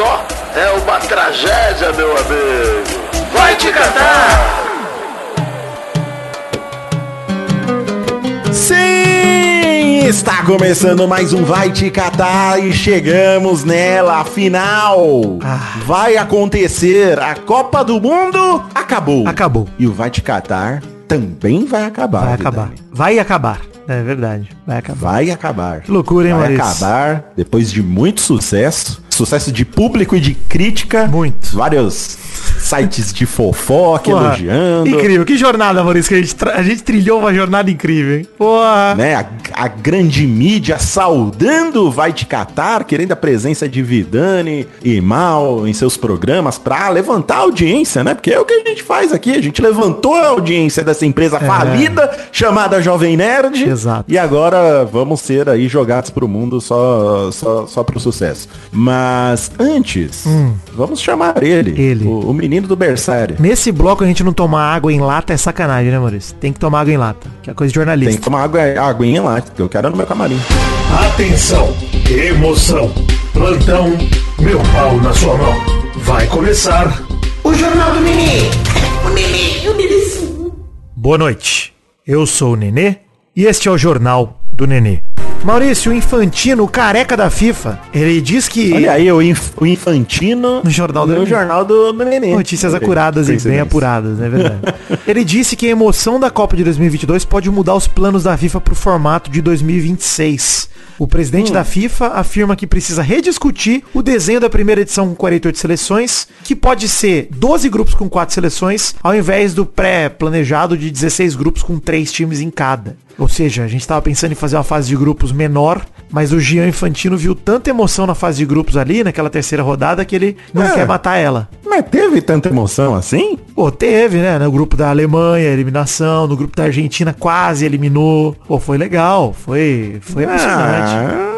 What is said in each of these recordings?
só é uma tragédia, meu amigo. Vai te catar! Sim! Está começando mais um Vai Te Catar e chegamos nela, final. Ah. Vai acontecer, a Copa do Mundo acabou. Acabou. E o Vai Te Catar também vai acabar. Vai Vidani. acabar. Vai acabar. É verdade. Vai acabar. Vai acabar. Que loucura, hein, Vai Maurício? acabar depois de muito sucesso. Sucesso de público e de crítica. Muito. Vários sites de fofoca Porra, elogiando. Incrível. Que jornada, Maurício, que a gente, a gente trilhou uma jornada incrível, hein? Porra. né, a, a grande mídia saudando o Vai Te Catar, querendo a presença de Vidani e Mal em seus programas pra levantar a audiência, né? Porque é o que a gente faz aqui, a gente levantou a audiência dessa empresa falida chamada Jovem Nerd. Exato. E agora vamos ser aí jogados pro mundo só, só, só pro sucesso. Mas antes, vamos chamar ele, Ele. O, o menino do berçário. Nesse bloco a gente não tomar água em lata é sacanagem, né, Maurício? Tem que tomar água em lata, que é coisa de Tem jornalista. que tomar água, aguinha lá, que eu quero no meu camarim. Atenção, emoção, plantão, meu pau na sua mão. Vai começar o Jornal do Mini. Boa noite. Eu sou o Nenê e este é o Jornal do Nenê. Maurício, o Infantino, o careca da FIFA, ele diz que... Olha aí, o, inf- o Infantino No Jornal do no Nenê. jornal do, Nenê. Notícias acuradas e bem apuradas, não é verdade? Ele disse que a emoção da Copa de 2022 pode mudar os planos da FIFA para o formato de 2026. O presidente da FIFA afirma que precisa rediscutir o desenho da primeira edição com 48 seleções, que pode ser 12 grupos com 4 seleções, ao invés do pré-planejado de 16 grupos com 3 times em cada. Ou seja, a gente estava pensando em fazer uma fase de grupos menor, mas o Gian Infantino viu tanta emoção na fase de grupos ali, naquela terceira rodada, que ele não É. quer matar ela. Mas teve tanta emoção assim? Pô, teve, né? No grupo da Alemanha, eliminação. No grupo da Argentina, quase eliminou. Pô, foi legal. Foi, foi emocionante. Ah,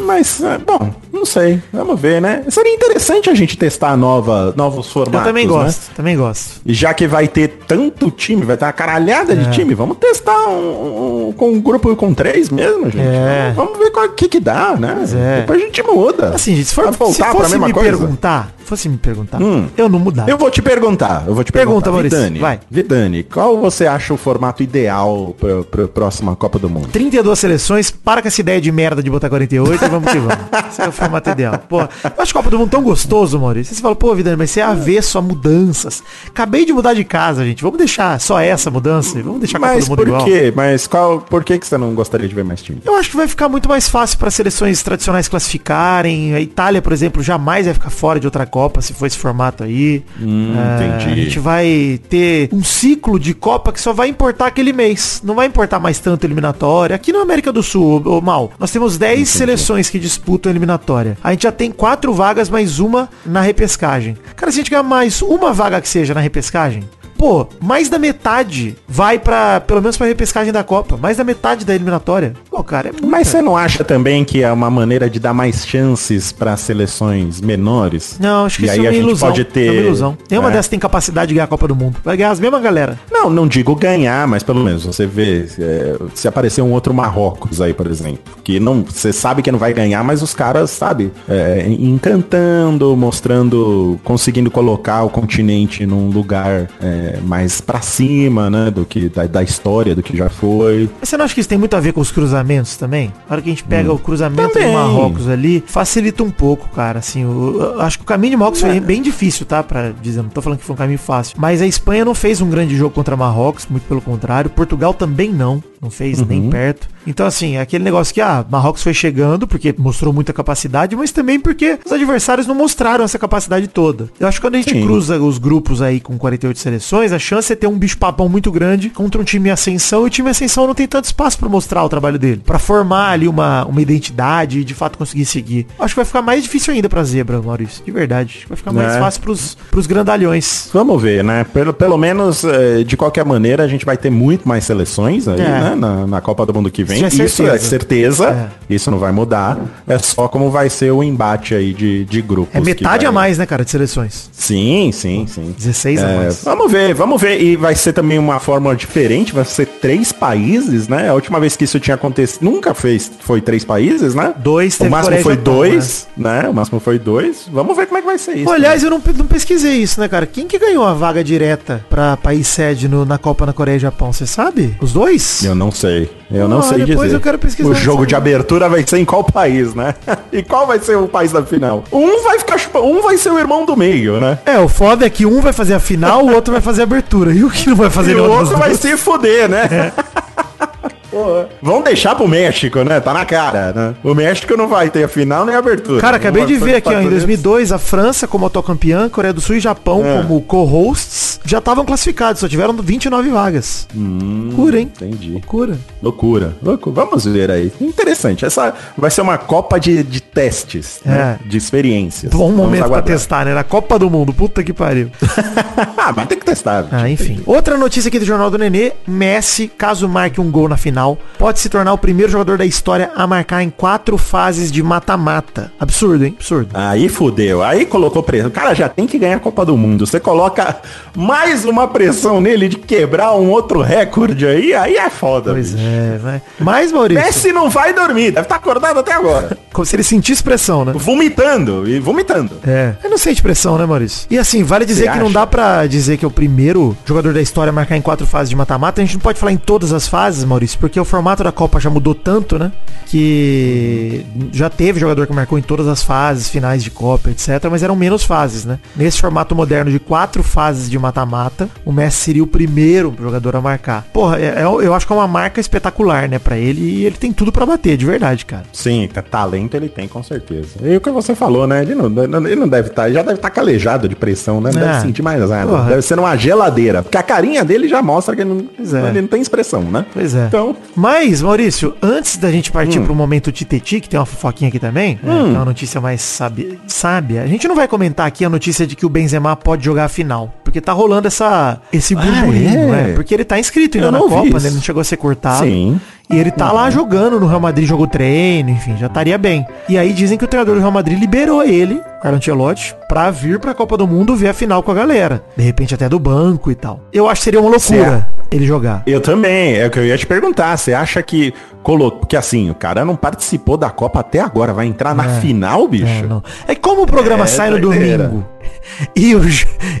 mas, é, bom, não sei. Vamos ver, né? Seria interessante a gente testar nova, novos formatos, Eu também né? gosto, também gosto. E já que vai ter tanto time, vai ter uma caralhada É. de time, vamos testar um, um- com um grupo com três mesmo, gente. É. Vamos ver o que que dá, né? é. Depois a gente muda. Assim, gente, se, for, se voltar pra fosse mesma me coisa? perguntar, fosse me perguntar, Hum. eu não mudava. Eu vou te perguntar, eu vou te Pergunta, perguntar. Maurício, Vidani, vai. Vidani, qual você acha o formato ideal pra, pra próxima Copa do Mundo? 32 seleções, para com essa ideia de merda de botar 48 e vamos que vamos. Esse é o formato ideal. Pô, eu acho a Copa do Mundo tão gostoso, Maurício. Você fala, pô, Vidani, mas você é avesso a mudanças. Acabei de mudar de casa, gente. Vamos deixar só essa mudança? Vamos deixar a Copa Mas do Mundo por igual? quê? Mas qual, por que, que você não gostaria de ver mais time? Eu acho que vai ficar muito mais fácil para seleções tradicionais classificarem. A Itália, por exemplo, jamais vai ficar fora de outra Copa se for esse formato aí. Hum, É, entendi. A gente vai ter um ciclo de Copa que só vai importar aquele mês. Não vai importar mais tanto eliminatória. Aqui na América do Sul, ô, Mal, nós temos 10 seleções que disputam a eliminatória. A gente já tem quatro vagas, mais uma na repescagem. Cara, se a gente ganhar mais uma vaga que seja na repescagem, Pô, mais da metade vai pra, pelo menos pra repescagem da Copa. Mais da metade da eliminatória. Pô, cara, é muito. Mas você não acha também que é uma maneira de dar mais chances para seleções menores? Não, acho que e isso aí é uma a gente ilusão. pode ter É uma ilusão. Nenhuma É. dessas tem capacidade de ganhar a Copa do Mundo. Vai ganhar as mesmas galera. Não, não digo ganhar, mas pelo menos você vê é, se aparecer um outro Marrocos aí, por exemplo, que não, você sabe que não vai ganhar, mas os caras, sabe, é, encantando, mostrando, conseguindo colocar o continente num lugar é, mais pra cima, né, do que da, da história, do que já foi. Mas você não acha que isso tem muito a ver com os cruzamentos também? Na hora que a gente pega o cruzamento Também. do Marrocos ali, facilita um pouco, cara. Assim, o- eu acho que o caminho de Marrocos foi bem difícil, tá? Pra dizer, não tô falando que foi um caminho fácil. Mas a Espanha não fez um grande jogo contra Marrocos, muito pelo contrário. Portugal também não. Não fez nem perto. Então, assim, é aquele negócio que, ah, Marrocos foi chegando porque mostrou muita capacidade, mas também porque os adversários não mostraram essa capacidade toda. Eu acho que quando a gente Sim. cruza os grupos aí com 48 seleções, a chance é ter um bicho papão muito grande contra um time em ascensão e o time em ascensão não tem tanto espaço pra mostrar o trabalho dele, Pra formar ali uma, uma identidade e de fato conseguir seguir. Acho que vai ficar mais difícil ainda pra zebra, Maurício, de verdade. Vai ficar mais É. fácil pros, pros grandalhões. Vamos ver, né? Pelo, pelo menos, eh, de qualquer maneira, a gente vai ter muito mais seleções aí, É. né? Né? Na, na Copa do Mundo que vem. Isso é Isso é certeza. certeza. Isso não vai mudar. É só como vai ser o embate aí de, de grupos. É metade vai- a mais, né, cara, de seleções. Sim, sim, sim. 16 a É, mais. Vamos ver, vamos ver. E vai ser também uma fórmula diferente, vai ser três países, né? A última vez que isso tinha acontecido, nunca fez, foi três países, né? Dois, O máximo foi Japão, dois, né? O máximo foi dois. Vamos ver como é que vai ser isso. Pô, aliás, eu não, não pesquisei isso, né, cara? Quem que ganhou a vaga direta pra país sede no- na Copa na Coreia e Japão? Você sabe? Os dois? Eu não sei. Eu não Ah, sei depois dizer. eu quero pesquisar O jogo de abertura vai ser em qual país, né? e qual vai ser o país da final? Um vai ficar um vai ser o irmão do meio, né? É, o foda é que um vai fazer a final, o outro vai fazer a abertura. E o que não vai fazer E o outro vai se fuder, né? Pô, Vamos deixar pro México, né? Tá na cara, né? O México não vai ter a final nem a abertura. Cara, acabei de ver aqui, ó, em Estados Unidos. 2002, a França como atual campeã, Coreia do Sul e Japão É. como co-hosts, já estavam classificados, só tiveram 29 vagas. Loucura, hein? Entendi. Loucura. Loucura, loucura. Vamos ver aí. Interessante. Essa vai ser uma Copa de, de testes, né? É. De experiências. Bom momento pra testar, né? Na Copa do Mundo, puta que pariu. ah, mas tem que testar. Ah, enfim. Outra notícia aqui do Jornal do Nenê, Messi, caso marque um gol na final, pode se tornar o primeiro jogador da história a marcar em quatro fases de mata-mata. Absurdo, hein? Absurdo. Aí fudeu. Aí colocou pressão. O cara já tem que ganhar a Copa do Mundo. Você coloca mais uma pressão nele de quebrar um outro recorde aí, aí é foda. Pois bicho. é, vai. Mas, Maurício, Messi não vai dormir, deve estar acordado até agora. como se ele sentisse pressão, né? vomitando e vomitando. É. Ele não sente pressão, né, Maurício? E assim, vale dizer Você que não acha? dá pra dizer que é o primeiro jogador da história a marcar em quatro fases de mata-mata. A gente não pode falar em todas as fases, Maurício, porque o formato da Copa já mudou tanto, né? Que já teve jogador que marcou em todas as fases, finais de Copa, etc. Mas eram menos fases, né? Nesse formato moderno de quatro fases de mata-mata, o Messi seria o primeiro jogador a marcar. Porra, é- é- eu acho que é uma marca espetacular, né, pra ele. E ele tem tudo pra bater, de verdade, cara. Sim, tá- talento ele tem, com certeza. E o que você falou, né? Ele não, ele não deve estar, já deve estar calejado de pressão, né? Não É. deve sentir mais nada. Porra. Deve ser uma geladeira. Porque a carinha dele já mostra que ele não, é. ele não tem expressão, né? Pois é. Então, Mas, Maurício, antes da gente Hum. partir pro momento Titeti, que tem uma fofoquinha aqui também, né, que é uma notícia mais sábia, sábia, a gente não vai comentar aqui a notícia de que o Benzema pode jogar a final. Porque tá rolando essa, esse burburinho, é? né? Porque ele tá inscrito ainda Eu na Copa, né? Ele não chegou a ser cortado. Sim. E ele tá lá jogando no Real Madrid, jogou treino, enfim, já estaria bem. E aí dizem que o treinador do Real Madrid liberou ele, Carlo Ancelotti, pra vir pra Copa do Mundo ver a final com a galera. De repente até do banco e tal. Eu acho que seria uma loucura ele jogar. eu também. É o que eu ia te perguntar. Você acha que colocou. Porque assim, o cara não participou da Copa até agora. Vai entrar na final, bicho? É, não. É como o programa É, sai no domingo e, o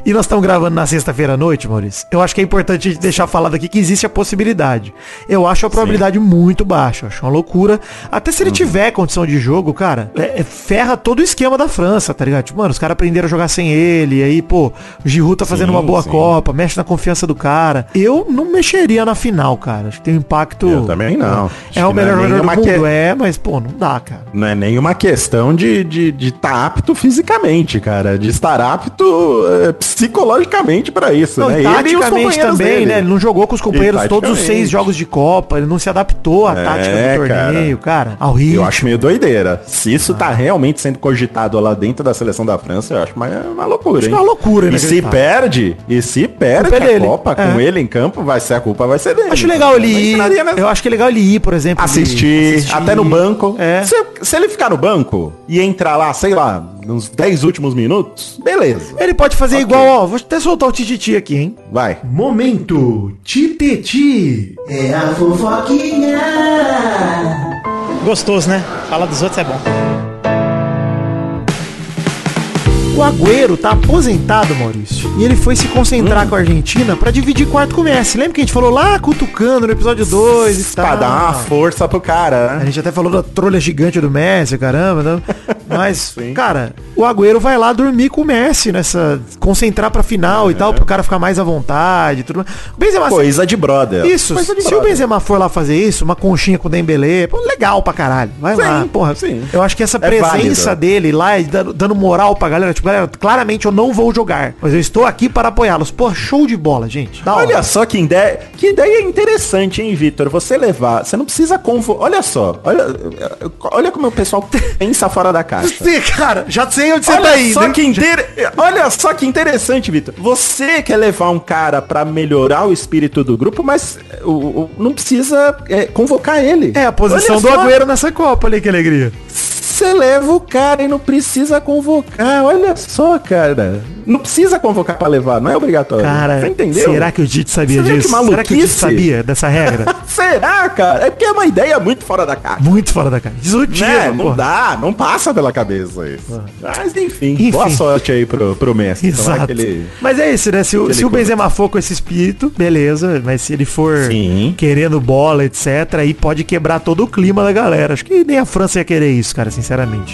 e nós estamos gravando na sexta-feira à noite, Maurício, eu acho que é importante a gente deixar falado aqui que existe a possibilidade. Eu acho a probabilidade muito baixa, acho uma loucura. Até Uhum. se ele tiver condição de jogo, cara, é- é- ferra todo o esquema da França, tá ligado? Tipo, mano, os caras aprenderam a jogar sem ele, e aí, pô, o Giroud tá fazendo Sim, uma boa sim. Copa, mexe na confiança do cara. Eu não mexeria na final, cara. Acho que tem um impacto... Eu também não. Acho É o é melhor jogador do mundo, que- é, mas, pô, não dá, cara. Não é nenhuma questão de estar de, de tá apto fisicamente, cara. De estar apto é, psicologicamente pra isso, Não, né? Ele e os companheiros também, dele. né? Ele não jogou com os companheiros todos os seis jogos de Copa, ele não se adaptou à É, tática do torneio, cara. Ao ritmo. Eu acho meio doideira. Se isso Ah. tá realmente sendo cogitado lá dentro da seleção da França, eu acho uma, uma loucura, Acho hein? é uma loucura, E se inacreditável. perde, e se perde é a dele. Copa É. com ele em campo, vai ser a culpa, vai ser dele. Acho legal ele ir. nessa- Eu acho que é legal ele ir, por exemplo. de assistir, até no banco. É. Se, se ele ficar no banco e entrar lá, sei lá, nos 10 últimos minutos, beleza. Ele pode fazer igual, ó. Vou até soltar o Tititi aqui, hein? Vai. Momento Titeti. É a fofoquinha. Gostoso, né? Falar dos outros é bom. O Agüero tá aposentado, Maurício. E ele foi se concentrar Hum. com a Argentina pra dividir quarto com o Messi. Lembra que a gente falou lá cutucando no episódio 2 e tal? Pra dar uma força pro cara, A né? gente até falou da trolha gigante do Messi, caramba, né? Mas, cara, o Agüero vai lá dormir com o Messi nessa. concentrar pra final e tal, pro cara ficar mais à vontade e tudo mais. O Benzema. Coisa de brother. Isso, de se o brother. Benzema for lá fazer isso, uma conchinha com o Dembele, pô, legal pra caralho. Vai Sim, lá, porra. sim. Eu acho que essa É presença dele lá, dando moral pra galera, tipo, galera, claramente eu não vou jogar, mas eu estou aqui para apoiá-los. Pô, show de bola, gente. Da Olha hora. só que ideia, que ideia interessante, hein, Vitor? Você levar, você não precisa convo... Olha só, olha, olha como o pessoal pensa fora da caixa. Você, cara, já sei onde você Olha tá indo. só que inter... Olha só que interessante, Vitor. Você quer levar um cara pra melhorar o espírito do grupo, mas o, o- não precisa é, convocar ele. É a posição Olha do só, Agüero nessa Copa ali, que alegria. Você leva o cara e não precisa convocar. Olha só, cara. Não precisa convocar pra levar, não é obrigatório. Cara, Você entendeu? será que o Tite sabia Você disso? Será que o maluquice? sabia dessa regra? Será, cara? É porque é uma ideia muito fora da caixa. Muito fora da cara. Disruptiva, Né? Não porra. dá, não passa pela cabeça isso. Mas enfim, Enfim. boa sorte aí pro, pro Messi. Então, Exato. aquele- Mas é isso, né? Se o, se o. Benzema for com esse espírito, beleza. Mas se ele for Sim. querendo bola, etc, aí pode quebrar todo o clima da galera. Acho que nem a França ia querer isso, cara, sinceramente.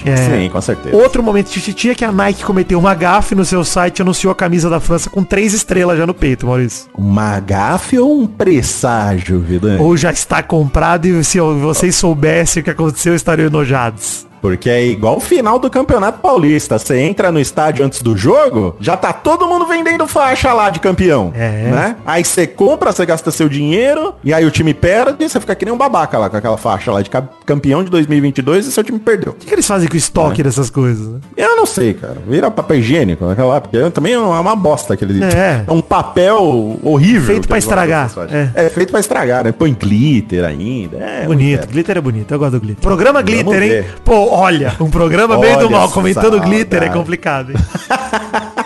É, Sim, com certeza. Outro momento de titi é que a Nike cometeu uma gafe no seu site e anunciou a camisa da França com três estrelas já no peito, Maurício. Uma gafe ou um presságio, Vidani? Ou já está comprado e se vocês soubessem o que aconteceu, estariam enojados. Porque é igual o final do Campeonato Paulista. Você entra no estádio antes do jogo, já tá todo mundo vendendo faixa lá de campeão. É. Né? Aí você compra, você gasta seu dinheiro, e aí o time perde, você fica que nem um babaca lá com aquela faixa lá de ca- campeão de 2022 e seu time perdeu. O que, que eles fazem com o estoque É. dessas coisas? né? Eu não sei, cara. Vira papel higiênico naquela lá, porque também é uma bosta aquele. É. É um papel horrível. Feito pra estragar, fazem. É. feito pra estragar, né? Põe glitter ainda. É, Bonito, glitter é bonito, eu gosto do glitter. Programa Vamos glitter, hein? ver. Pô, olha, um programa bem do mal comentando glitter é saudade. complicado, hein?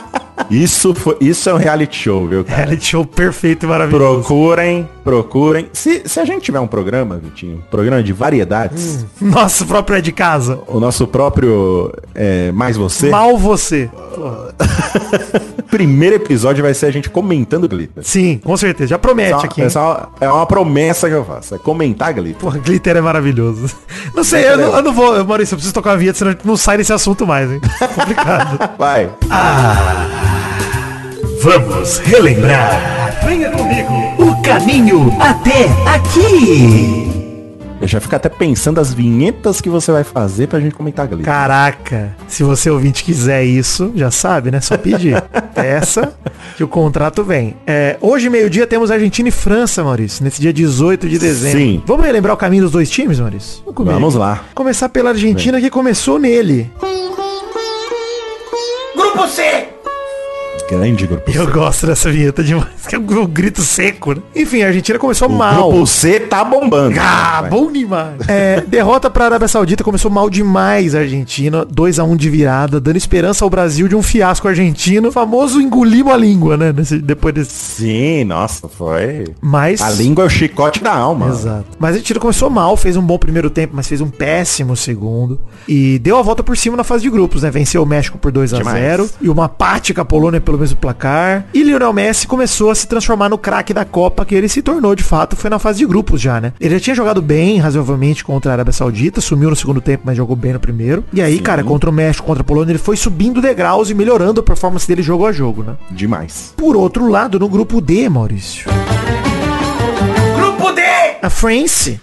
Isso, foi, isso é um reality show, viu, cara? Reality show perfeito e maravilhoso. Procurem, procurem. Se, se a gente tiver um programa, Vitinho, programa de variedades, Nosso próprio é de casa. o nosso próprio é, Mais Você, Mal você. primeiro episódio vai ser a gente comentando glitter. Sim, com certeza. Já promete Essa- aqui. hein? essa é uma- é uma promessa que eu faço, é comentar glitter. Porra, glitter é maravilhoso. Não sei, eu não, eu não vou, Maurício, eu preciso tocar uma vinheta, senão a gente não sai desse assunto mais, hein? Complicado. Vai. Vamos relembrar Venha comigo. O caminho até aqui. Eu já fico até pensando as vinhetas que você vai fazer pra gente comentar glitter. Caraca, se você ouvinte quiser isso, já sabe, né? Só pedir. Peça que o contrato vem. É, hoje, meio-dia, temos Argentina e França, Maurício. Nesse dia 18 de dezembro. Sim. Vamos relembrar o caminho dos dois times, Maurício? comigo. Vamos lá. Começar pela Argentina, que começou nele. Grupo C. Grande grupo. Eu gosto dessa vinheta demais, que é um grito seco, né? Enfim, a Argentina começou O mal. grupo C tá bombando. Ah, Vai. bom demais. É, derrota pra Arábia Saudita começou mal demais a Argentina, 2 a 1 de virada, dando esperança ao Brasil de um fiasco argentino, famoso engolimos a língua, né, nesse- depois desse Sim, nossa, foi. mas A língua é o chicote da alma. Exato. Mas a Argentina começou mal, fez um bom primeiro tempo, mas fez um péssimo segundo. E deu a volta por cima na fase de grupos, né? Venceu o México por 2 a Demais. 0 E uma parte com a Polônia pelo mesmo placar. E Lionel Messi começou a se transformar no craque da Copa, que ele se tornou de fato, foi na fase de grupos já, né? Ele já tinha jogado bem, razoavelmente, contra a Arábia Saudita, sumiu no segundo tempo, mas jogou bem no primeiro. E aí, cara, contra o México, contra a Polônia, ele foi subindo degraus e melhorando a performance dele jogo a jogo, né? Demais. Por outro lado, no grupo D, Maurício. Grupo D. A France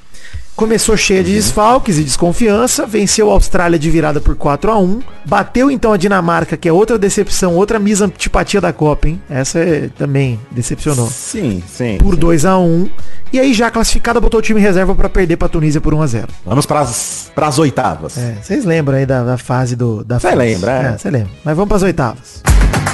começou cheia de desfalques e desconfiança, venceu a Austrália de virada por 4 a 1 bateu então a Dinamarca, que é outra decepção, outra misantipatia da Copa, hein? Essa é, também decepcionou. Sim, sim. Por 2 a 1 e aí já classificada botou o time em reserva pra perder pra Tunísia por 1 a 0 Vamos pras, pras oitavas. É, vocês lembram aí da, da fase do da Cê France. lembra, é. Você lembra. Mas vamos pras oitavas. Oitavas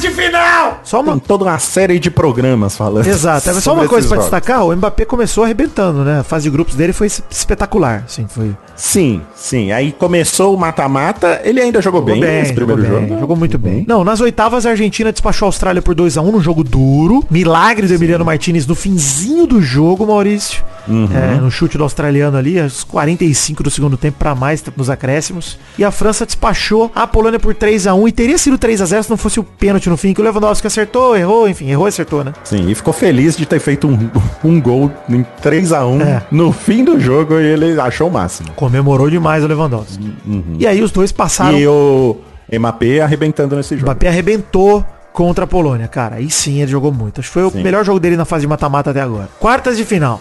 de final. Só uma Tem toda uma série de programas falando. Exato. É só uma coisa jogos. destacar, o Mbappé começou arrebentando, né? A fase de grupos dele foi espetacular, assim, foi Sim, sim. Aí começou o mata-mata, ele ainda jogou, bem, esse primeiro jogou jogo. bem, Jogou muito bem. Não, nas oitavas a Argentina despachou a Austrália por 2 a 1 num jogo duro. Milagre do Emiliano Martinez no finzinho do jogo, Maurício. Uhum. É, no chute do australiano ali, aos 45 do segundo tempo pra mais nos acréscimos. E a França despachou a Polônia por 3 a 1 e teria sido 3 a 0 se não fosse o pênalti no fim, que o Lewandowski acertou, errou, enfim, errou e acertou, né? Sim, e ficou feliz de ter feito um, um gol em 3x1 É. no fim do jogo e ele achou o máximo. Comemorou demais o Lewandowski. E aí os dois passaram E o Mbappé arrebentando nesse O jogo. Mbappé arrebentou contra a Polônia, cara. Aí sim ele jogou muito. Acho que foi o Sim. melhor jogo dele na fase de mata-mata até agora. Quartas de final.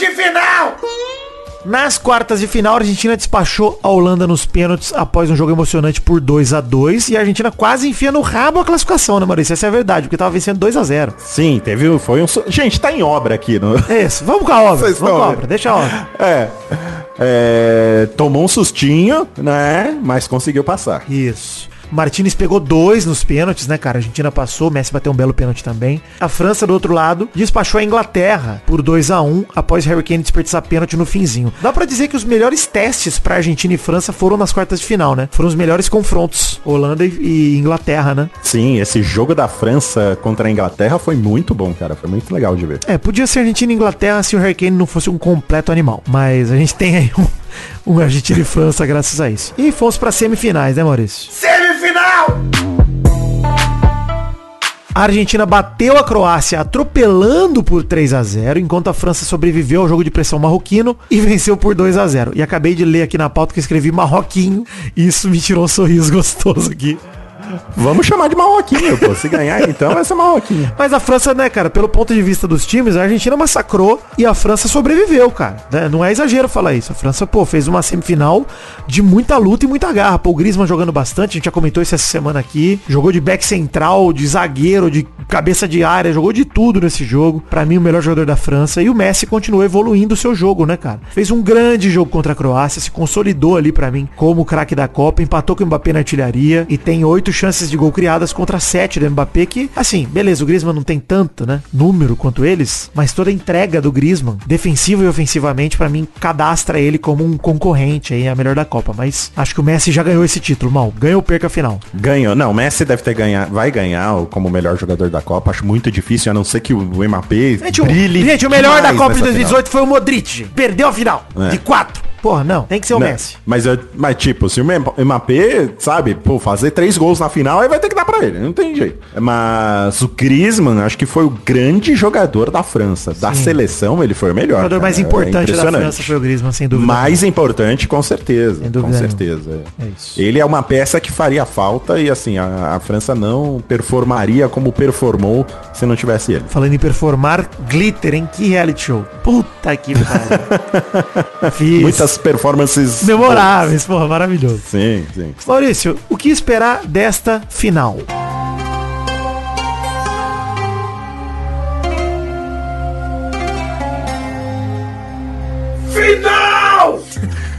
De final. Nas quartas de final, a Argentina despachou a Holanda nos pênaltis após um jogo emocionante por 2 a 2 E a Argentina quase enfia no rabo a classificação, né, Maurício? Essa é a verdade, porque tava vencendo 2 a 0 Sim, teve, foi um... Gente, tá em obra aqui. No... É isso. Vamos com a obra. Vocês Vamos com a obra. Deixa a obra. É. é, tomou um sustinho, né? Mas conseguiu passar. Isso. Martinez pegou dois nos pênaltis, né, cara? A Argentina passou, Messi bateu um belo pênalti também. A França, do outro lado, despachou a Inglaterra por 2 a 1 após Harry Kane desperdiçar pênalti no finzinho. Dá pra dizer que os melhores testes pra Argentina e França foram nas quartas de final, né? Foram os melhores confrontos, Holanda e, e Inglaterra, né? Sim, esse jogo da França contra a Inglaterra foi muito bom, cara. Foi muito legal de ver. É, podia ser Argentina e Inglaterra se o Harry Kane não fosse um completo animal. Mas a gente tem aí um, um Argentina e França graças a isso. E fomos pra semifinais, né, Maurício? Semifinal! A Argentina bateu a Croácia atropelando por 3 a 0 enquanto a França sobreviveu ao jogo de pressão marroquino e venceu por 2 a 0 E acabei de ler aqui na pauta que eu escrevi marroquinho e isso me tirou um sorriso gostoso aqui. Vamos chamar de Marroquinho, pô. Se ganhar, então vai ser Marroquinho. Mas a França, né, cara, pelo ponto de vista dos times, a Argentina massacrou e a França sobreviveu, cara. Né? Não é exagero falar isso. A França, pô, fez uma semifinal de muita luta e muita garra. Pô, o Griezmann jogando bastante, a gente já comentou isso essa semana aqui. Jogou de back central, de zagueiro, de cabeça de área, jogou de tudo nesse jogo. Pra mim, o melhor jogador da França. E o Messi continuou evoluindo o seu jogo, né, cara? Fez um grande jogo contra a Croácia, se consolidou ali pra mim como craque da Copa, empatou com o Mbappé na artilharia e tem oito chances de gol criadas contra sete do Mbappé, que, assim, beleza, o Griezmann não tem tanto, né, número quanto eles, mas toda a entrega do Griezmann, defensivo e ofensivamente, pra mim, cadastra ele como um concorrente aí, a melhor da Copa. Mas acho que o Messi já ganhou esse título, mal. Ganhou ou perca a final. Ganhou. Não, o Messi deve ter ganhado. Vai ganhar como o melhor jogador da Copa. Acho muito difícil, a não ser que o Mbappé Gente, o, brilhe. gente, o melhor da Copa de nessa 2018 foi o Modric. Perdeu a final. É. De quatro. Porra, não. Tem que ser o Não, Messi. Mas, eu- mas, tipo, se o Mbappé, sabe, pô, fazer três gols na final, aí vai ter que dar pra ele. Não tem jeito. Mas o Griezmann, acho que foi o grande jogador da França. Da seleção, ele foi o melhor. O jogador cara. mais É importante da impressionante. França foi o Griezmann, sem dúvida. Mais importante, com certeza. Sem dúvida com nenhuma. certeza. É isso. Ele é uma peça que faria falta e, assim, a, a França não performaria como performou se não tivesse ele. Falando em performar, glitter, hein? Que reality show. Puta que pariu. Fiz. Performances... Memoráveis, porra, maravilhoso. Sim, sim. Maurício, o que esperar desta final? Final!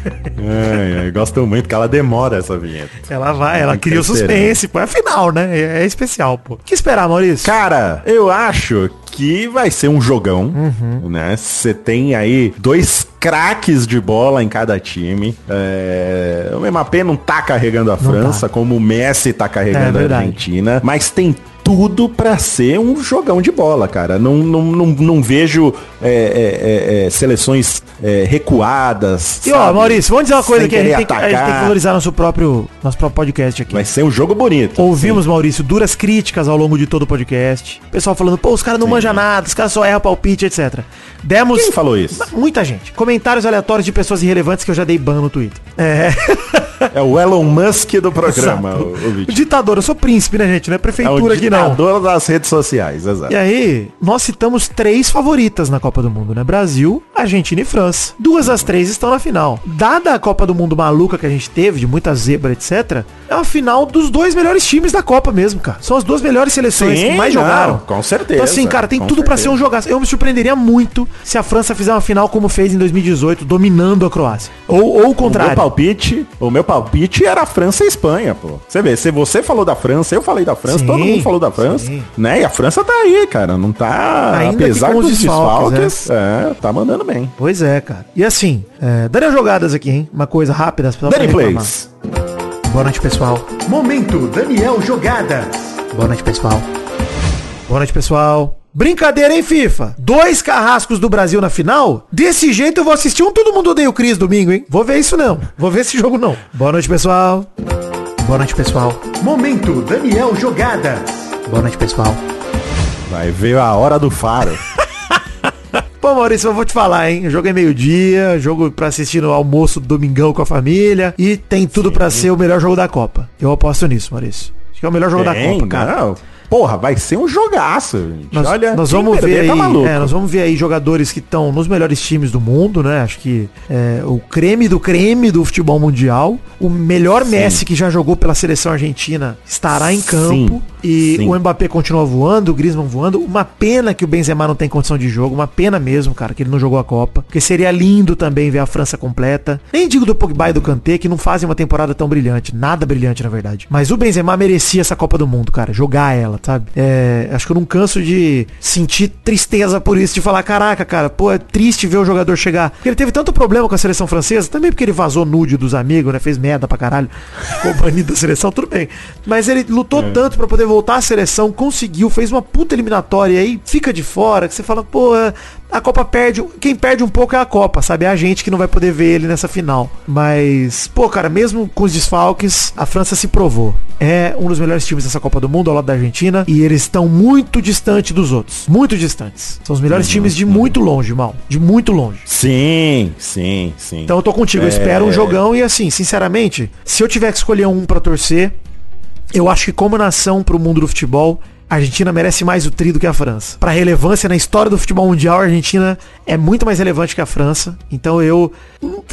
Ai, ai, gosto muito que ela demora essa vinheta. Ela vai, ela cria o suspense, pô. É a final, né? É, é especial, pô. O que esperar, Maurício? Cara, eu acho que vai ser um jogão, Uhum. né? Você tem aí dois craques de bola em cada time. É, O Mbappé não tá carregando a França, como o Messi tá É carregando a verdade. Argentina, mas tem tudo pra ser um jogão de bola, cara. Não, não, não, não vejo é, é, é, é, seleções é, recuadas. E ó, sabe? Maurício, vamos dizer uma coisa Sem que a gente, tem a gente tem que valorizar nosso próprio, nosso próprio podcast aqui. Vai ser um jogo bonito. Ouvimos, Maurício, duras críticas ao longo de todo o podcast. Pessoal falando, pô, os caras não manjam nada, os caras só erram palpite, etc. Demos. Quem falou isso? Muita gente. Comentários aleatórios de pessoas irrelevantes que eu já dei ban no Twitter. É. É o Elon Musk do programa, o, o vídeo. Ditador, eu sou príncipe, né, gente? Não é É o prefeitura aqui, não. Ditador das redes sociais, exato. E aí, nós citamos três favoritas na Copa do Mundo, né? Brasil, Argentina e França. Duas das três estão na final. Dada a Copa do Mundo maluca que a gente teve, de muita zebra, etc., é uma final dos dois melhores times da Copa mesmo, cara. São as duas melhores seleções que mais não, jogaram. Com certeza. Então assim, cara, tem tudo pra ser um jogaço. Eu me surpreenderia muito se a França fizer uma final como fez em 2018, dominando a Croácia. Ou, ou o O meu contrário. palpite, o meu palpite era França e Espanha, pô. Você vê, se você falou da França, eu falei da França, Sim, todo mundo falou da França, sim. né? E a França tá aí, cara, não tá, Ainda apesar dos desfalques, desfalques, é, tá mandando bem. Pois é, cara. E assim, é, Daniel Jogadas aqui, hein? Uma coisa rápida. reclamar. Plays. Boa noite, pessoal. Momento Daniel Jogadas. Boa noite, pessoal. Boa noite, pessoal. Brincadeira, hein, FIFA? Dois carrascos do Brasil na final? Desse jeito eu vou assistir um Todo Mundo Odeia o Cris domingo, hein? Vou ver isso não. Vou ver esse jogo não. Boa noite, pessoal. Boa noite, pessoal. Momento Daniel Jogadas. Boa noite, pessoal. Vai ver a hora do faro. Pô, Maurício, eu vou te falar, hein? O jogo é meio-dia, jogo pra assistir no almoço do domingão com a família e tem tudo pra ser o melhor jogo da Copa. Eu aposto nisso, Maurício. Acho que é o melhor jogo da Tem, Copa, cara. não. Porra, vai ser um jogaço, gente. Nós, Olha, nós vamos ver aí, tá é, nós vamos ver aí jogadores que estão nos melhores times do mundo, né? Acho que é, o creme do creme do futebol mundial, o melhor Messi que já jogou pela seleção argentina estará em campo Sim, e sim. o Mbappé continua voando, o Griezmann voando. Uma pena que o Benzema não tem condição de jogo, uma pena mesmo, cara, que ele não jogou a Copa, porque seria lindo também ver a França completa. Nem digo do Pogba e do Kanté que não fazem uma temporada tão brilhante, nada brilhante na verdade. Mas o Benzema merecia essa Copa do Mundo, cara, jogar ela, sabe? É, acho que eu não canso de sentir tristeza por isso, de falar, caraca, cara, pô, é triste ver o jogador chegar. Porque ele teve tanto problema com a seleção francesa, também porque ele vazou nude dos amigos, né? Fez merda pra caralho. Ficou banido da seleção, tudo bem. Mas ele lutou tanto pra poder voltar à seleção, conseguiu, fez uma puta eliminatória aí, fica de fora, que você fala, pô, é, a Copa perde, quem perde um pouco é a Copa, sabe? É a gente que não vai poder ver ele nessa final. Mas, pô, cara, mesmo com os desfalques, a França se provou. É um dos melhores times dessa Copa do Mundo, ao lado da Argentina, e eles estão muito distante dos outros. Muito distantes. São os melhores times de muito longe, mal. De muito longe. Sim, sim, sim. Então eu tô contigo, eu espero um jogão e assim, sinceramente, se eu tiver que escolher um pra torcer, eu acho que como nação pro mundo do futebol, a Argentina merece mais o tri do que a França. Pra relevância na história do futebol mundial, a Argentina é muito mais relevante que a França. Então eu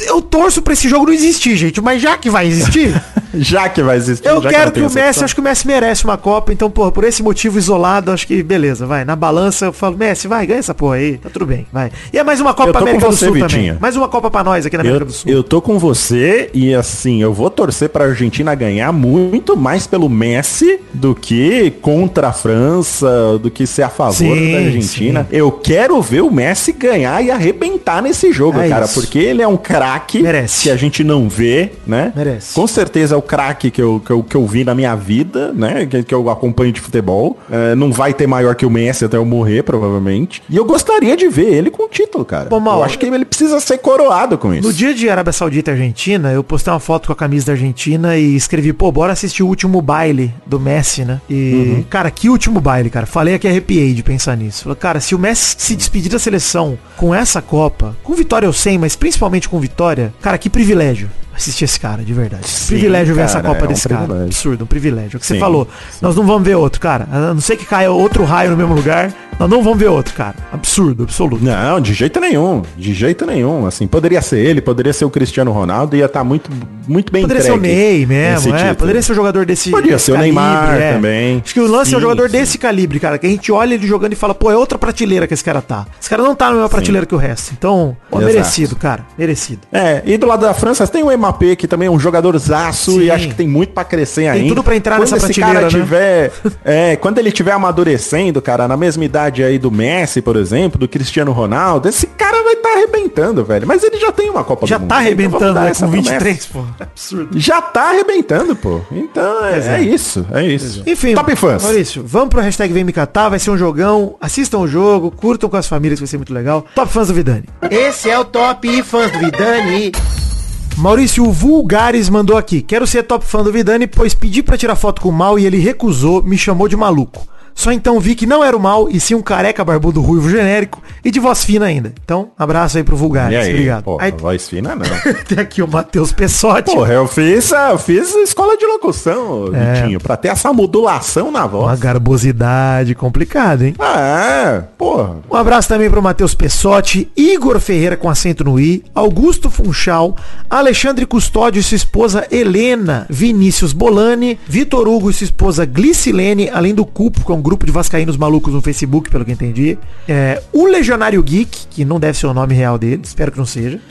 eu torço pra esse jogo não existir, gente, mas já que vai existir, já que vai existir. eu quero que tem o Messi, opção. acho que o Messi merece uma Copa, então, porra, por esse motivo isolado, acho que beleza, vai. Na balança eu falo, Messi, vai, ganha essa porra aí, tá tudo bem, vai. E é mais uma Copa pra América com do você, Sul também. Vitinho. Mais uma Copa pra nós aqui na América Eu, do Sul. eu tô com você e assim, eu vou torcer pra Argentina ganhar muito mais pelo Messi do que contra a França, do que ser a favor Sim, da Argentina. sim. Eu quero ver o Messi ganhar e arrebentar nesse jogo, É cara, isso. porque ele é um craque que a gente não vê, né? Merece. Com certeza o craque que eu, que, eu, que eu vi na minha vida, né? Que, que eu acompanho de futebol. É, não vai ter maior que o Messi até eu morrer, provavelmente. E eu gostaria de ver ele com o título, cara. Pô, Mal, eu acho que ele precisa ser coroado com isso. No dia de Arábia Saudita e Argentina, eu postei uma foto com a camisa da Argentina e escrevi, pô, bora assistir o último baile do Messi, né? E, cara, que último baile, cara. Falei aqui arrepiei de pensar nisso. Falei, cara, se o Messi se despedir da seleção com essa Copa, com vitória eu sei, mas principalmente com vitória, cara, que privilégio assistir esse cara, de verdade. Sim, privilégio ver essa cara, Copa é um desse cara. privilégio. Absurdo, um privilégio. É o que você Sim, falou. Nós não vamos ver outro, cara. A não ser que caia outro raio no mesmo lugar, nós não vamos ver outro, cara. Absurdo, absoluto. Não, de jeito nenhum. De jeito nenhum. Assim, poderia ser ele, poderia ser o Cristiano Ronaldo, ia estar muito, muito bem Poderia ser o Ney mesmo, é. Poderia ser um jogador desse. Podia desse ser o Neymar também. Acho que o lance é um Sim, jogador sim. desse calibre, cara. Que a gente olha ele jogando e fala, pô, é outra prateleira que esse cara tá. Esse cara não tá na mesma prateleira que o resto. Então, Exato. merecido, cara. Merecido. É, e do lado da França tem o MAP, que também é um jogador zaço Sim. e acho que tem muito pra crescer ainda. tudo pra entrar quando nessa prateleira, cara né? tiver, é, quando ele tiver amadurecendo, cara, na mesma idade aí do Messi, por exemplo, do Cristiano Ronaldo, esse cara vai estar arrebentando, velho. Mas ele já tem uma Copa Já do Mundo. tá então arrebentando, vamos dar né? essa Com promessa. 23, pô. Absurdo. Já tá arrebentando, pô. Então é, Exato. é isso, é isso. Enfim, Top fãs. Maurício, vamos pro hashtag Vem Me Catar, vai ser um jogão. Assistam o jogo, curtam com as famílias, que vai ser muito legal. Top fãs do Vidani. Esse é o Top Fãs do Vidani. Maurício o Vulgares mandou aqui. Quero ser top fã do Vidani, pois pedi pra tirar foto com o Mal e ele recusou, me chamou de maluco. Só então vi que não era o Mal, e sim um careca barbudo ruivo genérico e de voz fina ainda. Então, abraço aí pro E Vulgares. aí, Obrigado. porra, Aí voz fina não. tem aqui o Matheus Pessotti. Porra, eu fiz, ah, eu fiz escola de locução, Vitinho, pra ter essa modulação na Uma voz. garbosidade complicada, hein? Ah, é, porra. Um abraço também pro Matheus Pessotti, Igor Ferreira com acento no I, Augusto Funchal, Alexandre Custódio e sua esposa Helena, Vinícius Bolani, Vitor Hugo e sua esposa Glicilene, além do Cupo, que é um grupo de vascaínos malucos no Facebook, pelo que entendi. É, o Legionário Geek, que não deve ser o nome real dele, espero que não seja.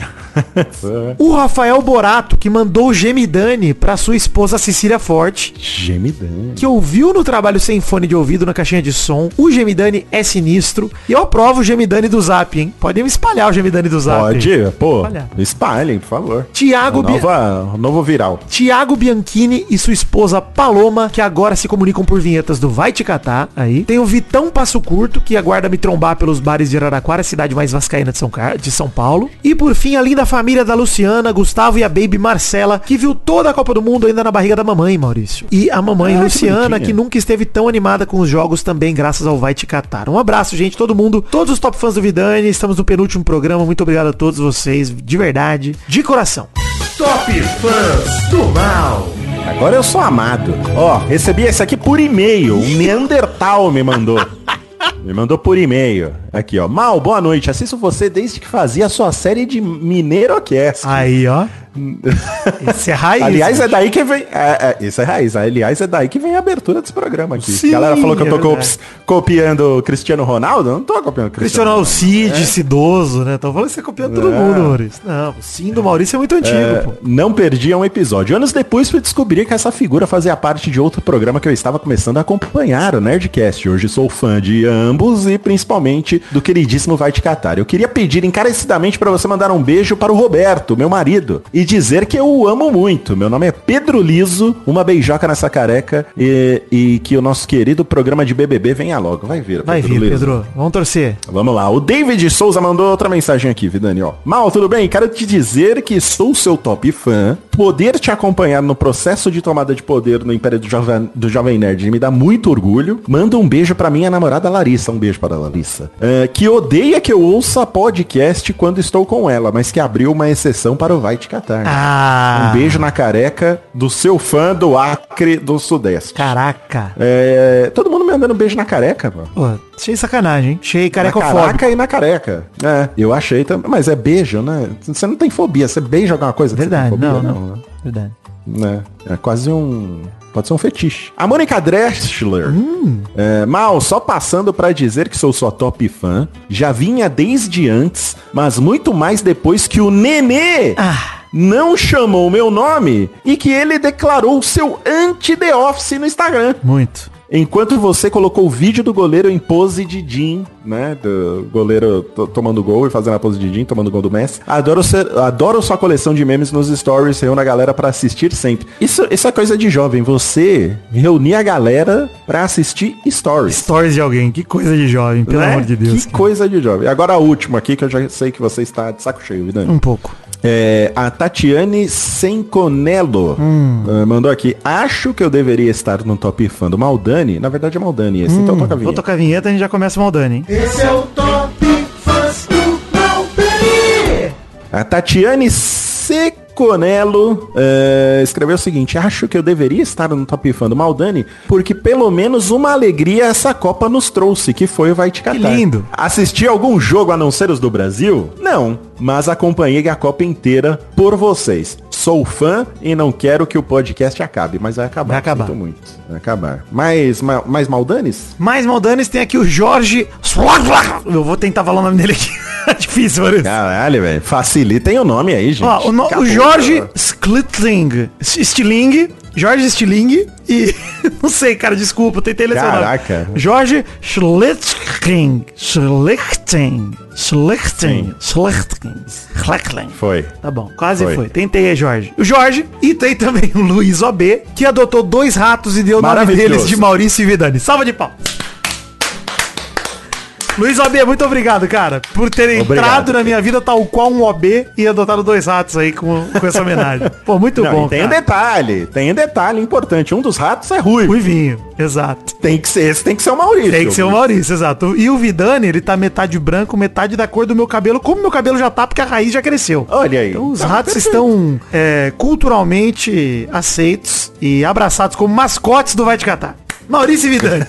O Rafael Borato, que mandou o Gemidani pra sua esposa Cecília Forte, Gemidão. que ouviu no trabalho sem fone de ouvido na caixinha de som. O Gemidani é sinistro. E eu aprovo o Gemidani do Zap, hein? Podem espalhar o Gemidani do Zap. Pode, pô, espalhem, por favor. Tiago, O Bi- nova, o novo viral. Tiago Bianchini e sua esposa Paloma, que agora se comunicam por vinhetas do Vai Te Catar. Aí. Tem o Vitão Passo Curto, que aguarda me trombar pelos bares de Araraquara, cidade mais vascaína de São, Car... de São Paulo. E por fim, a linda família da Luciana, Gustavo e a baby Marcela, que viu toda a Copa do Mundo ainda na barriga da mamãe, Maurício. E a mamãe Ah, que Luciana, bonitinha. que nunca esteve tão animada com os jogos também, graças ao Vai Te Catar. Um abraço, gente, todo mundo, todos os top fãs do Vidani. Estamos no penúltimo programa. Muito obrigado a todos vocês, de verdade, de coração. Top Fãs do Mal. Agora eu sou amado. Ó, recebi esse aqui por e-mail. Um Neandertal me mandou. Me mandou por e-mail. Aqui, ó. Mal, boa noite. Assisto você desde que fazia a sua série de Mineirocast. Aí, ó. Esse é raiz. Aliás, é daí que vem. É, é, isso é raiz. Aliás, é daí que vem a abertura desse programa aqui. Sim, a galera falou que eu tô é copi- copiando o Cristiano Ronaldo. Eu não tô copiando o Cristiano Cristiano. Alcide, Cidoso, né? Tô falando que você copia todo É. mundo, Maurício. Não, o sim do Maurício é muito antigo, É, pô. não perdia um episódio. Anos depois fui descobrir que essa figura fazia parte de outro programa que eu estava começando a acompanhar, o Nerdcast. Hoje sou fã de ambos e principalmente do queridíssimo Vai Te Catar. Eu queria pedir encarecidamente para você mandar um beijo para o Roberto, meu marido, e dizer que eu o amo muito. Meu nome é Pedro Liso, uma beijoca nessa careca e, e que o nosso querido programa de BBB venha logo. Vai vir, Vai vir, Liso. Pedro. Vamos torcer. Vamos lá, o David Souza mandou outra mensagem aqui, Vidani, ó. Mal, tudo bem? Quero te dizer que sou seu top fã. Poder te acompanhar no processo de tomada de poder no Império do Jovem, do Jovem Nerd me dá muito orgulho. Manda um beijo pra minha namorada Larissa. Um beijo para a Larissa. É, que odeia que eu ouça podcast quando estou com ela, mas que abriu uma exceção para o Vai Te Catar. Ah. Um beijo na careca do seu fã do Acre do Sudeste. Caraca. É, todo mundo me mandando beijo na careca, mano. Pô, achei sacanagem, hein? Achei Na carecofóbico. caraca e na careca. É, eu achei também. Mas é beijo, né? Você não tem fobia, você beija alguma coisa. Verdade, fobia? não, não. né? Verdade. Né? É quase um. Pode ser um fetiche. A Mônica Dressler. É, Mal, só passando pra dizer que sou sua top fã. Já vinha desde antes, mas muito mais depois que o Nenê não chamou meu nome e que ele declarou seu anti-The Office no Instagram. Muito. Enquanto você colocou o vídeo do goleiro em pose de Jim, né? Do goleiro to- tomando gol e fazendo a pose de Jim, tomando gol do Messi. Adoro, ser, adoro sua coleção de memes nos stories, reúne a galera pra assistir sempre. Isso, isso é coisa de jovem, você reunir a galera pra assistir stories. Stories de alguém, que coisa de jovem, pelo né? amor de Deus. Que coisa de jovem. Agora a última aqui, que eu já sei que você está de saco cheio, Vidani. Um pouco. É, a Tatiane Senconello eh, mandou aqui. Acho que eu deveria estar no top fã do Maldani. Na verdade é Maldani esse, então toca a Vou vinheta. tocar a vinheta e a gente já começa mal Dani, hein? Esse é o Top Fãs do Maltani. A Tatiane Seconello eh, escreveu o seguinte. Acho que eu deveria estar no top fã do Maldani porque pelo menos uma alegria essa Copa nos trouxe, que foi o Vai Te Catar. lindo. Assisti algum jogo a não ser os do Brasil? Não, mas acompanhei a Copa inteira por vocês. Sou fã e não quero que o podcast acabe, mas vai acabar. Vai acabar. Sinto muito. Vai acabar. Mais, ma- mais Maldanes? Mais Maldanes tem aqui o Jorge. Eu vou tentar falar o nome dele aqui. É Difícil, Maurício. Caralho, velho. Facilitem o nome aí, gente. Ó, o, no- o Jorge cara. Sklitling. Stiling. Jorge Stiling. E. Não sei, cara, desculpa, tentei nome. Caraca. Jorge Schlichting. Schlichting. Schlichting. Schlichting. Schlichting. Foi. Tá bom, quase foi. Foi. Tentei aí, Jorge. O Jorge e tem também o Luiz OB, que adotou dois ratos e deu o nome deles de Maurício e Vidani. Salva de pau. Luiz OB, muito obrigado, cara, por ter Obrigado, entrado na minha vida tal qual um OB e adotado dois ratos aí com, com essa homenagem. Pô, muito Não, bom, tem um cara. detalhe, tem um detalhe importante. Um dos ratos é ruivo. Ruivinho, exato. Tem que ser, esse tem que ser o Maurício. Tem que ser o Maurício, exato. E o Vidani, ele tá metade branco, metade da cor do meu cabelo, como meu cabelo já tá, porque a raiz já cresceu. Olha aí. Então os Tá ratos perfeito. estão é, culturalmente aceitos e abraçados como mascotes do Vai Te Catar. Maurício Vidani.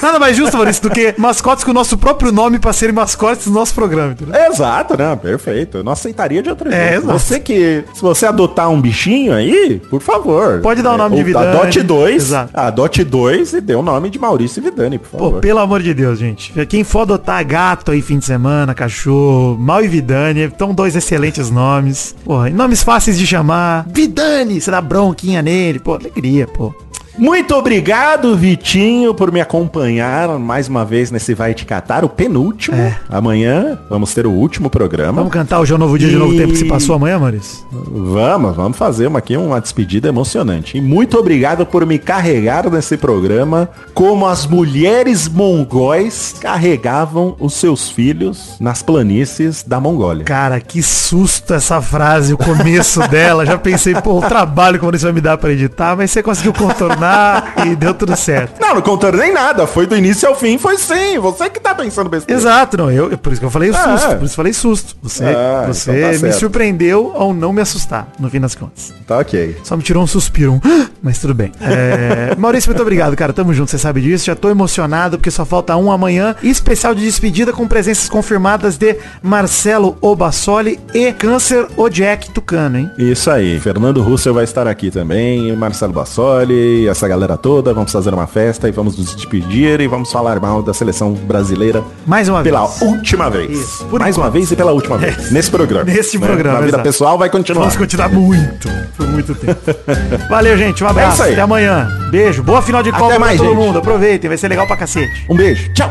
Nada mais justo, Maurício, do que mascotes com o nosso próprio nome pra serem mascotes do nosso programa. entendeu? Exato, né? Perfeito. Eu não aceitaria de outro É, jeito. Você que, se você adotar um bichinho aí, por favor. Pode dar o nome de ou Vidani. Adote dois. Exato. Adote dois e dê o nome de Maurício Vidani, por Pô, favor. pelo amor de Deus, gente. Quem for adotar gato aí fim de semana, cachorro, Mal e Vidani, estão dois excelentes nomes. Porra, nomes fáceis de chamar. Vidani, você dá bronquinha nele. Pô, alegria, pô. Muito obrigado, Vitinho, por me acompanhar mais uma vez nesse Vai Te Catar, o penúltimo. É. Amanhã vamos ter o último programa. Vamos cantar o João Novo Dia de Novo E- Tempo que se passou amanhã, Maurício? Vamos, vamos fazer uma, aqui uma despedida emocionante. E muito obrigado por me carregar nesse programa como as mulheres mongóis carregavam os seus filhos nas planícies da Mongólia. Cara, que susto essa frase, o começo dela. Já pensei, pô, o trabalho que o Maurício vai me dar pra editar, mas você conseguiu contornar contornar e deu tudo certo. Não, não contornei nada. Foi do início ao fim, foi sim. Você que tá pensando besteira. Exato, não, eu, por isso que eu falei Ah, susto, é. por isso eu falei susto. Você, Ah, você então tá me certo. surpreendeu ao não me assustar, no fim das contas. Tá ok. Só me tirou um suspiro, um, mas tudo bem. É, Maurício, muito obrigado, cara. Tamo junto, você sabe disso. Já tô emocionado porque só falta um amanhã. Especial de despedida com presenças confirmadas de Marcelo Obassoli e Câncer o Jack Tucano, hein? Isso aí. Fernando Russell vai estar aqui também, Marcelo Bassoli, essa galera toda. Vamos fazer uma festa e vamos nos despedir e vamos falar mal da seleção brasileira Mais uma pela vez. última vez. Isso, por Mais uma enquanto. vez e pela última vez. Nesse programa. Nesse né? programa, Na vida exato. pessoal vai continuar. Vamos continuar muito, por muito tempo. Valeu, gente. Um abraço. isso aí. Até amanhã. Beijo. Boa final de Copa pra mais, todo gente. mundo. Aproveitem, vai ser legal pra cacete. Um beijo. Tchau.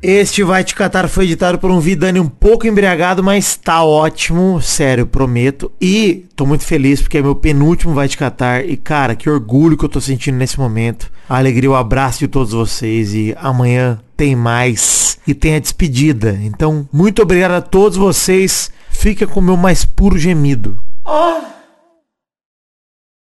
Este Vai Te Catar foi editado por um Vidani um pouco embriagado, mas tá ótimo, sério, prometo. E tô muito feliz porque é meu penúltimo Vai Te Catar. E cara, que orgulho que eu tô sentindo nesse momento. A alegria, o abraço de todos vocês. E amanhã tem mais. E tem a despedida. Então, muito obrigado a todos vocês. Fica com o meu mais puro gemido. Oh,